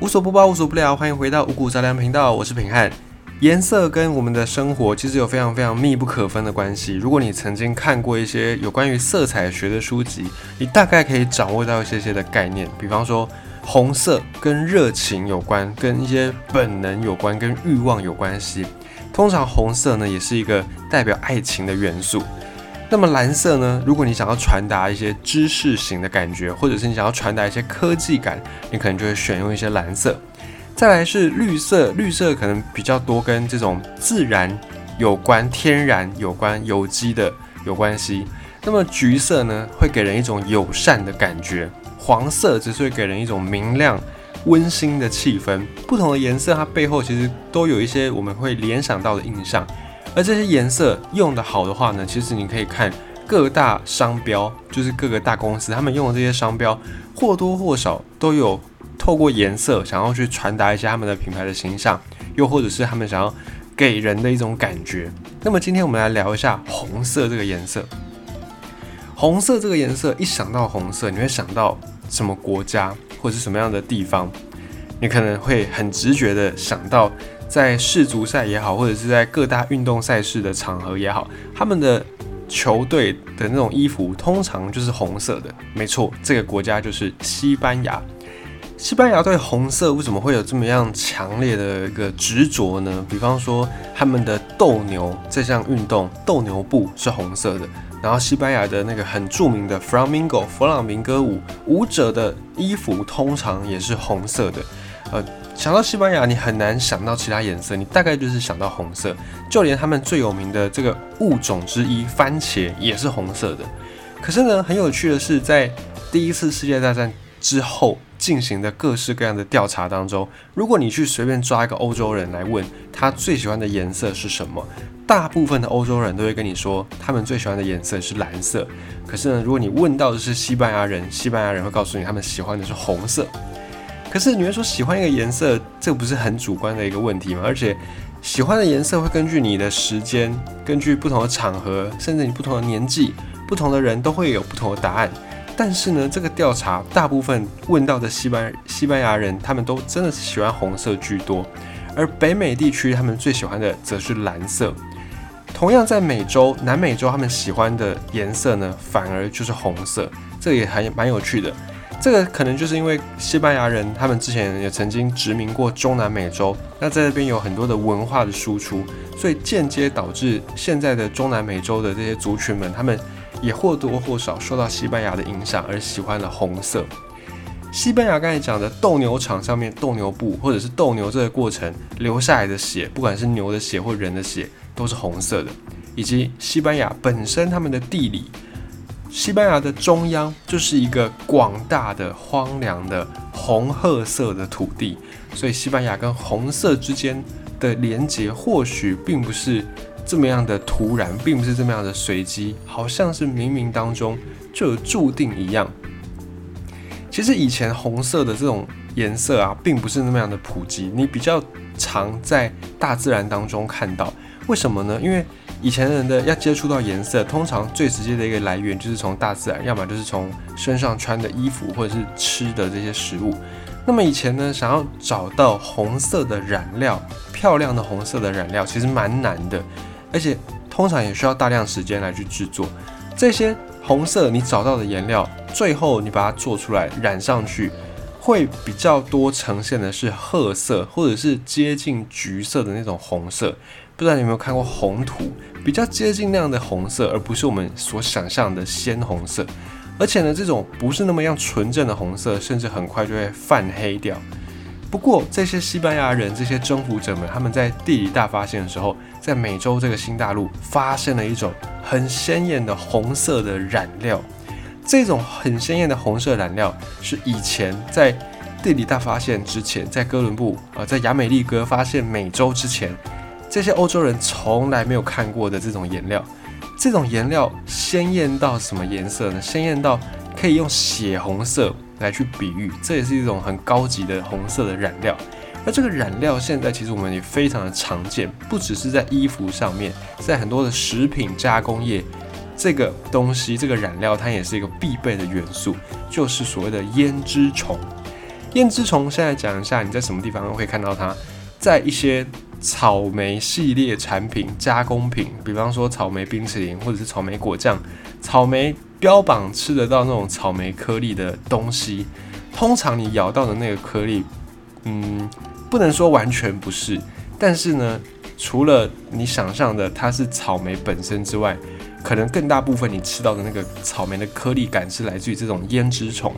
无所不包，无所不聊，欢迎回到五谷杂粮频道，我是品汉。颜色跟我们的生活其实有非常非常密不可分的关系。如果你曾经看过一些有关于色彩学的书籍，你大概可以掌握到一些些的概念。比方说，红色跟热情有关，跟一些本能有关，跟欲望有关系。通常红色呢，也是一个代表爱情的元素。那么蓝色呢？如果你想要传达一些知识型的感觉，或者是你想要传达一些科技感，你可能就会选用一些蓝色。再来是绿色，绿色可能比较多跟这种自然有关、天然有关、有机的有关系。那么橘色呢，会给人一种友善的感觉；黄色只是会给人一种明亮、温馨的气氛。不同的颜色，它背后其实都有一些我们会联想到的印象。而这些颜色用的好的话呢，其实你可以看各大商标，就是各个大公司他们用的这些商标，或多或少都有。透过颜色想要去传达一下他们的品牌的形象，又或者是他们想要给人的一种感觉。那么今天我们来聊一下红色这个颜色。红色这个颜色，一想到红色，你会想到什么国家或者是什么样的地方？你可能会很直觉的想到，在世足赛也好，或者是在各大运动赛事的场合也好，他们的球队的那种衣服通常就是红色的。没错，这个国家就是西班牙。西班牙对红色为什么会有这么样强烈的一个执着呢？比方说，他们的斗牛这项运动，斗牛步是红色的。然后，西班牙的那个很著名的 Flamingo 弗朗明哥舞舞者的衣服通常也是红色的。呃，想到西班牙，你很难想到其他颜色，你大概就是想到红色。就连他们最有名的这个物种之一番茄也是红色的。可是呢，很有趣的是，在第一次世界大战之后。进行的各式各样的调查当中，如果你去随便抓一个欧洲人来问他最喜欢的颜色是什么，大部分的欧洲人都会跟你说他们最喜欢的颜色是蓝色。可是呢，如果你问到的是西班牙人，西班牙人会告诉你他们喜欢的是红色。可是你会说喜欢一个颜色，这不是很主观的一个问题吗？而且喜欢的颜色会根据你的时间，根据不同的场合，甚至你不同的年纪，不同的人都会有不同的答案。但是呢，这个调查大部分问到的西班西班牙人，他们都真的是喜欢红色居多，而北美地区他们最喜欢的则是蓝色。同样在美洲、南美洲，他们喜欢的颜色呢，反而就是红色。这也还蛮有趣的。这个可能就是因为西班牙人他们之前也曾经殖民过中南美洲，那在这边有很多的文化的输出，所以间接导致现在的中南美洲的这些族群们，他们。也或多或少受到西班牙的影响而喜欢了红色。西班牙刚才讲的斗牛场上面斗牛布，或者是斗牛这个过程流下来的血，不管是牛的血或人的血，都是红色的。以及西班牙本身他们的地理，西班牙的中央就是一个广大的荒凉的红褐色的土地，所以西班牙跟红色之间的连接，或许并不是。这么样的突然，并不是这么样的随机，好像是冥冥当中就有注定一样。其实以前红色的这种颜色啊，并不是那么样的普及，你比较常在大自然当中看到。为什么呢？因为以前人的要接触到颜色，通常最直接的一个来源就是从大自然，要么就是从身上穿的衣服，或者是吃的这些食物。那么以前呢，想要找到红色的染料，漂亮的红色的染料，其实蛮难的。而且通常也需要大量时间来去制作这些红色，你找到的颜料，最后你把它做出来染上去，会比较多呈现的是褐色或者是接近橘色的那种红色。不知道你有没有看过红土，比较接近那样的红色，而不是我们所想象的鲜红色。而且呢，这种不是那么样纯正的红色，甚至很快就会泛黑掉。不过，这些西班牙人、这些征服者们，他们在地理大发现的时候，在美洲这个新大陆发现了一种很鲜艳的红色的染料。这种很鲜艳的红色染料是以前在地理大发现之前，在哥伦布啊，在亚美利哥发现美洲之前，这些欧洲人从来没有看过的这种颜料。这种颜料鲜艳到什么颜色呢？鲜艳到可以用血红色。来去比喻，这也是一种很高级的红色的染料。那这个染料现在其实我们也非常的常见，不只是在衣服上面，在很多的食品加工业，这个东西这个染料它也是一个必备的元素，就是所谓的胭脂虫。胭脂虫现在讲一下，你在什么地方会看到它？在一些草莓系列产品加工品，比方说草莓冰淇淋或者是草莓果酱，草莓标榜吃得到那种草莓颗粒的东西，通常你咬到的那个颗粒，嗯，不能说完全不是，但是呢，除了你想象的它是草莓本身之外，可能更大部分你吃到的那个草莓的颗粒感是来自于这种胭脂虫。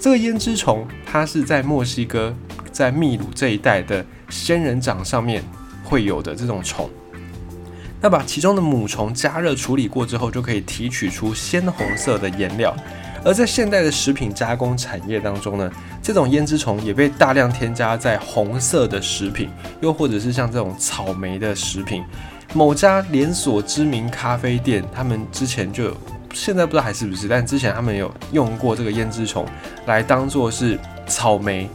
这个胭脂虫它是在墨西哥。在秘鲁这一带的仙人掌上面会有的这种虫，那把其中的母虫加热处理过之后，就可以提取出鲜红色的颜料。而在现代的食品加工产业当中呢，这种胭脂虫也被大量添加在红色的食品，又或者是像这种草莓的食品。某家连锁知名咖啡店，他们之前就现在不知道还是不是，但之前他们有用过这个胭脂虫来当做是草莓。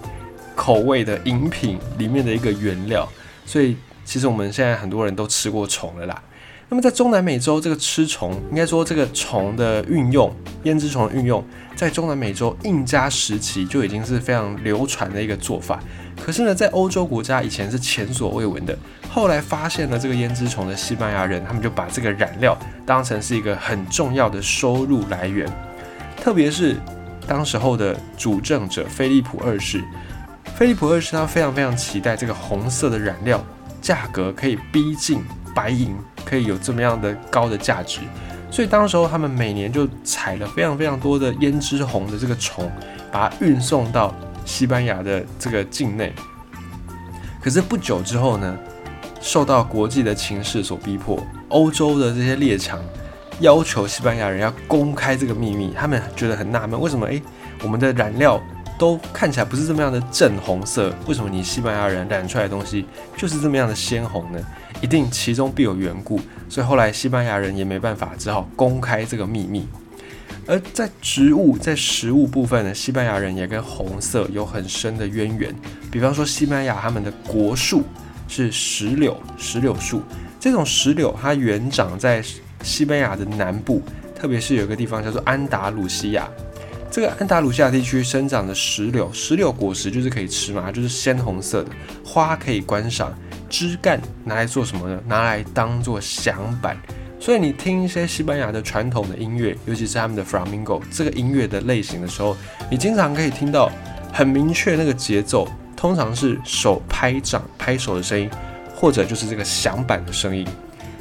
口味的饮品里面的一个原料，所以其实我们现在很多人都吃过虫了啦。那么在中南美洲，这个吃虫应该说这个虫的运用，胭脂虫的运用，在中南美洲印加时期就已经是非常流传的一个做法。可是呢，在欧洲国家以前是前所未闻的。后来发现了这个胭脂虫的西班牙人，他们就把这个染料当成是一个很重要的收入来源，特别是当时候的主政者菲利普二世。菲利普二世他非常非常期待这个红色的染料价格可以逼近白银，可以有这么样的高的价值，所以当时候他们每年就采了非常非常多的胭脂红的这个虫，把它运送到西班牙的这个境内。可是不久之后呢，受到国际的情势所逼迫，欧洲的这些猎场要求西班牙人要公开这个秘密，他们觉得很纳闷，为什么？诶，我们的染料。都看起来不是这么样的正红色，为什么你西班牙人染出来的东西就是这么样的鲜红呢？一定其中必有缘故，所以后来西班牙人也没办法，只好公开这个秘密。而在植物在食物部分呢，西班牙人也跟红色有很深的渊源。比方说，西班牙他们的国树是石榴，石榴树这种石榴它原长在西班牙的南部，特别是有一个地方叫做安达鲁西亚。这个安达卢西亚地区生长的石榴，石榴果实就是可以吃嘛，就是鲜红色的，花可以观赏，枝干拿来做什么呢？拿来当做响板。所以你听一些西班牙的传统的音乐，尤其是他们的 flamenco 这个音乐的类型的时候，你经常可以听到很明确那个节奏，通常是手拍掌、拍手的声音，或者就是这个响板的声音。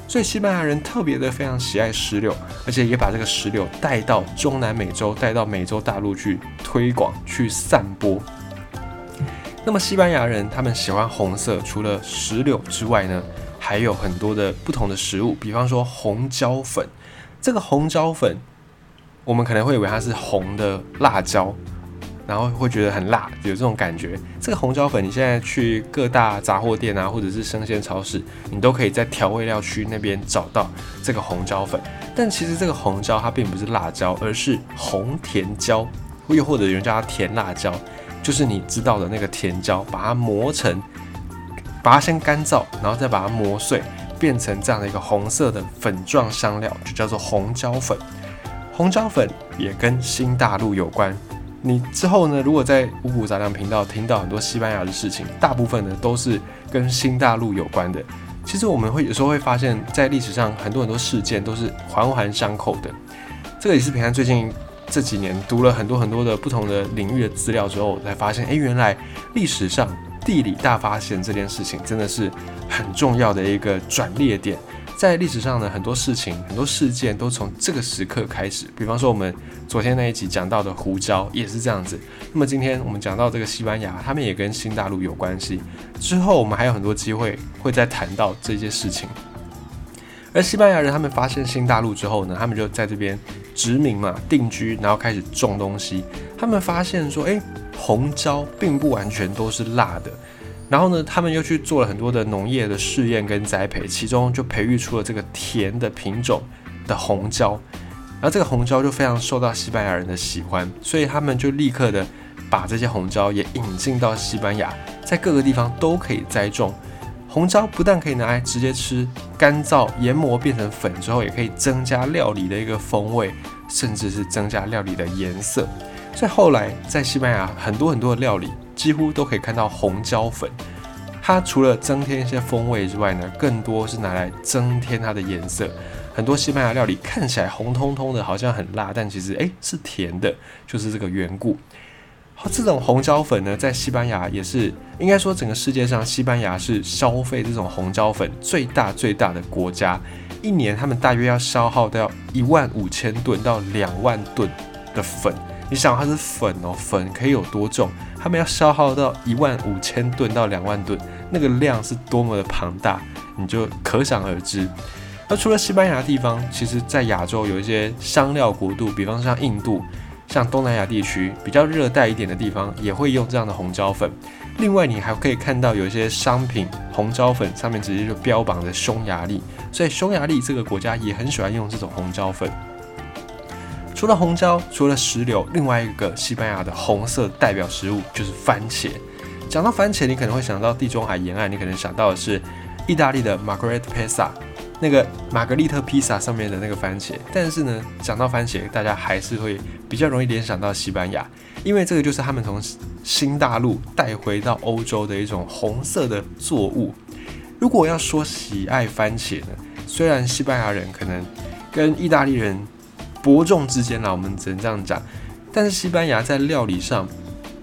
所以西班牙人特别的非常喜爱石榴，而且也把这个石榴带到中南美洲，带到美洲大陆去推广、去散播。那么西班牙人他们喜欢红色，除了石榴之外呢，还有很多的不同的食物，比方说红椒粉。这个红椒粉，我们可能会以为它是红的辣椒。然后会觉得很辣，有这种感觉。这个红椒粉，你现在去各大杂货店啊，或者是生鲜超市，你都可以在调味料区那边找到这个红椒粉。但其实这个红椒它并不是辣椒，而是红甜椒，又或者有人叫它甜辣椒，就是你知道的那个甜椒，把它磨成，把它先干燥，然后再把它磨碎，变成这样的一个红色的粉状香料，就叫做红椒粉。红椒粉也跟新大陆有关。你之后呢？如果在五谷杂粮频道听到很多西班牙的事情，大部分呢都是跟新大陆有关的。其实我们会有时候会发现，在历史上很多很多事件都是环环相扣的。这个也是平安最近这几年读了很多很多的不同的领域的资料之后，才发现，哎，原来历史上地理大发现这件事情真的是很重要的一个转捩点。在历史上呢很多事情、很多事件都从这个时刻开始。比方说，我们昨天那一集讲到的胡椒也是这样子。那么今天我们讲到这个西班牙，他们也跟新大陆有关系。之后我们还有很多机会会再谈到这些事情。而西班牙人他们发现新大陆之后呢，他们就在这边殖民嘛、定居，然后开始种东西。他们发现说，诶，红椒并不完全都是辣的。然后呢，他们又去做了很多的农业的试验跟栽培，其中就培育出了这个甜的品种的红椒，然后这个红椒就非常受到西班牙人的喜欢，所以他们就立刻的把这些红椒也引进到西班牙，在各个地方都可以栽种。红椒不但可以拿来直接吃，干燥研磨变成粉之后，也可以增加料理的一个风味，甚至是增加料理的颜色。所以后来在西班牙很多很多的料理。几乎都可以看到红椒粉。它除了增添一些风味之外呢，更多是拿来增添它的颜色。很多西班牙料理看起来红彤彤的，好像很辣，但其实诶是甜的，就是这个缘故。好，这种红椒粉呢，在西班牙也是应该说整个世界上，西班牙是消费这种红椒粉最大最大的国家。一年他们大约要消耗掉一万五千吨到两万吨的粉。你想它是粉哦，粉可以有多重？他们要消耗到一万五千吨到两万吨，那个量是多么的庞大，你就可想而知。那除了西班牙地方，其实在亚洲有一些香料国度，比方像印度、像东南亚地区比较热带一点的地方，也会用这样的红椒粉。另外，你还可以看到有一些商品红椒粉上面直接就标榜着匈牙利，所以匈牙利这个国家也很喜欢用这种红椒粉。除了红椒，除了石榴，另外一个西班牙的红色代表食物就是番茄。讲到番茄，你可能会想到地中海沿岸，你可能想到的是意大利的 Margherita Pizza，那个玛格丽特披萨上面的那个番茄。但是呢，讲到番茄，大家还是会比较容易联想到西班牙，因为这个就是他们从新大陆带回到欧洲的一种红色的作物。如果要说喜爱番茄呢，虽然西班牙人可能跟意大利人。伯仲之间啦，我们只能这样讲。但是西班牙在料理上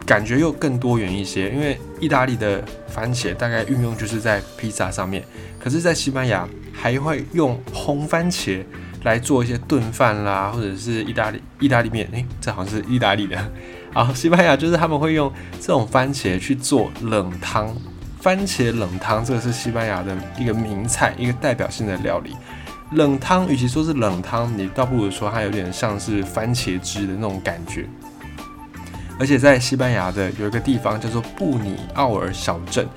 感觉又更多元一些，因为意大利的番茄大概运用就是在披萨上面，可是，在西班牙还会用红番茄来做一些炖饭啦，或者是意大利意大利面。诶，这好像是意大利的啊。西班牙就是他们会用这种番茄去做冷汤，番茄冷汤这个是西班牙的一个名菜，一个代表性的料理。冷汤，与其说是冷汤，你倒不如说它有点像是番茄汁的那种感觉。而且在西班牙的有一个地方叫做布里奥尔小镇，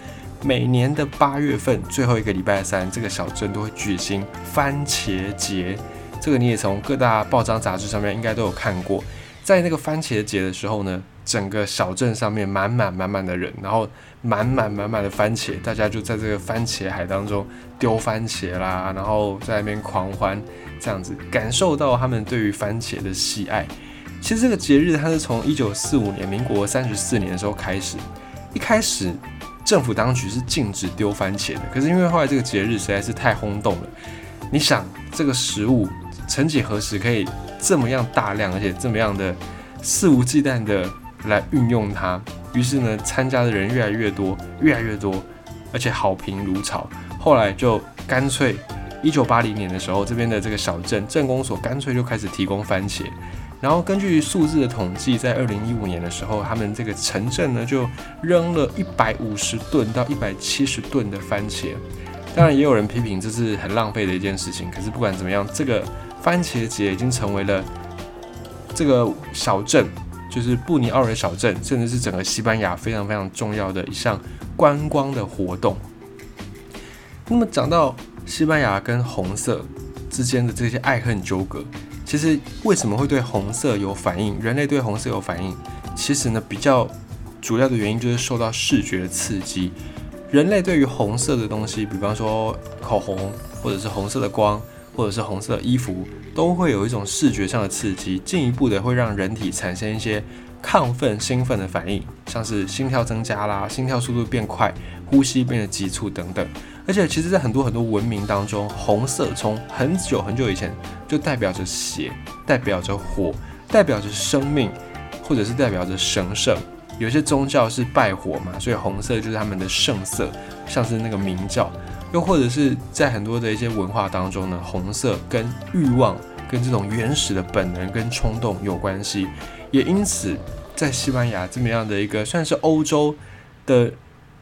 每年的八月份最后一个礼拜三，这个小镇都会举行番茄节。这个你也从各大报章杂志上面应该都有看过。在那个番茄节的时候呢，整个小镇上面满满满满的人，然后。满满满满的番茄，大家就在这个番茄海当中丢番茄啦，然后在那边狂欢，这样子感受到他们对于番茄的喜爱。其实这个节日它是从一九四五年，民国三十四年的时候开始。一开始政府当局是禁止丢番茄的，可是因为后来这个节日实在是太轰动了。你想，这个食物曾几何时可以这么样大量，而且这么样的肆无忌惮的来运用它？于是呢，参加的人越来越多，越来越多，而且好评如潮。后来就干脆，一九八零年的时候，这边的这个小镇镇公所干脆就开始提供番茄。然后根据数字的统计，在二零一五年的时候，他们这个城镇呢就扔了一百五十吨到一百七十吨的番茄。当然，也有人批评这是很浪费的一件事情。可是不管怎么样，这个番茄节已经成为了这个小镇。就是布尼奥尔小镇，甚至是整个西班牙非常非常重要的一项观光的活动。那么讲到西班牙跟红色之间的这些爱恨纠葛，其实为什么会对红色有反应？人类对红色有反应，其实呢比较主要的原因就是受到视觉的刺激。人类对于红色的东西，比方说口红，或者是红色的光。或者是红色衣服都会有一种视觉上的刺激，进一步的会让人体产生一些亢奋、兴奋的反应，像是心跳增加啦，心跳速度变快，呼吸变得急促等等。而且，其实，在很多很多文明当中，红色从很久很久以前就代表着血，代表着火，代表着生命，或者是代表着神圣。有些宗教是拜火嘛，所以红色就是他们的圣色，像是那个明教。又或者是在很多的一些文化当中呢，红色跟欲望、跟这种原始的本能跟冲动有关系，也因此在西班牙这么样的一个算是欧洲的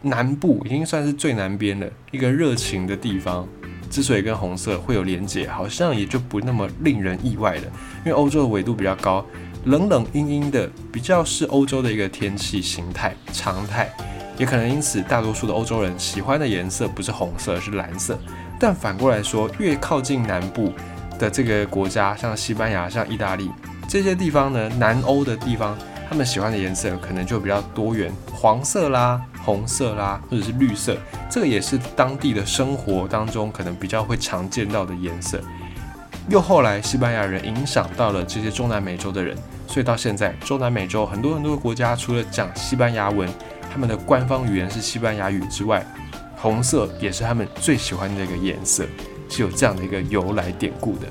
南部，已经算是最南边的一个热情的地方，之所以跟红色会有连结，好像也就不那么令人意外了，因为欧洲的纬度比较高，冷冷阴阴的，比较是欧洲的一个天气形态常态。也可能因此，大多数的欧洲人喜欢的颜色不是红色，而是蓝色。但反过来说，越靠近南部的这个国家，像西班牙、像意大利这些地方呢，南欧的地方，他们喜欢的颜色可能就比较多元，黄色啦、红色啦，或者是绿色，这个也是当地的生活当中可能比较会常见到的颜色。又后来，西班牙人影响到了这些中南美洲的人，所以到现在，中南美洲很多很多的国家，除了讲西班牙文。他们的官方语言是西班牙语之外，红色也是他们最喜欢的一个颜色，是有这样的一个由来典故的。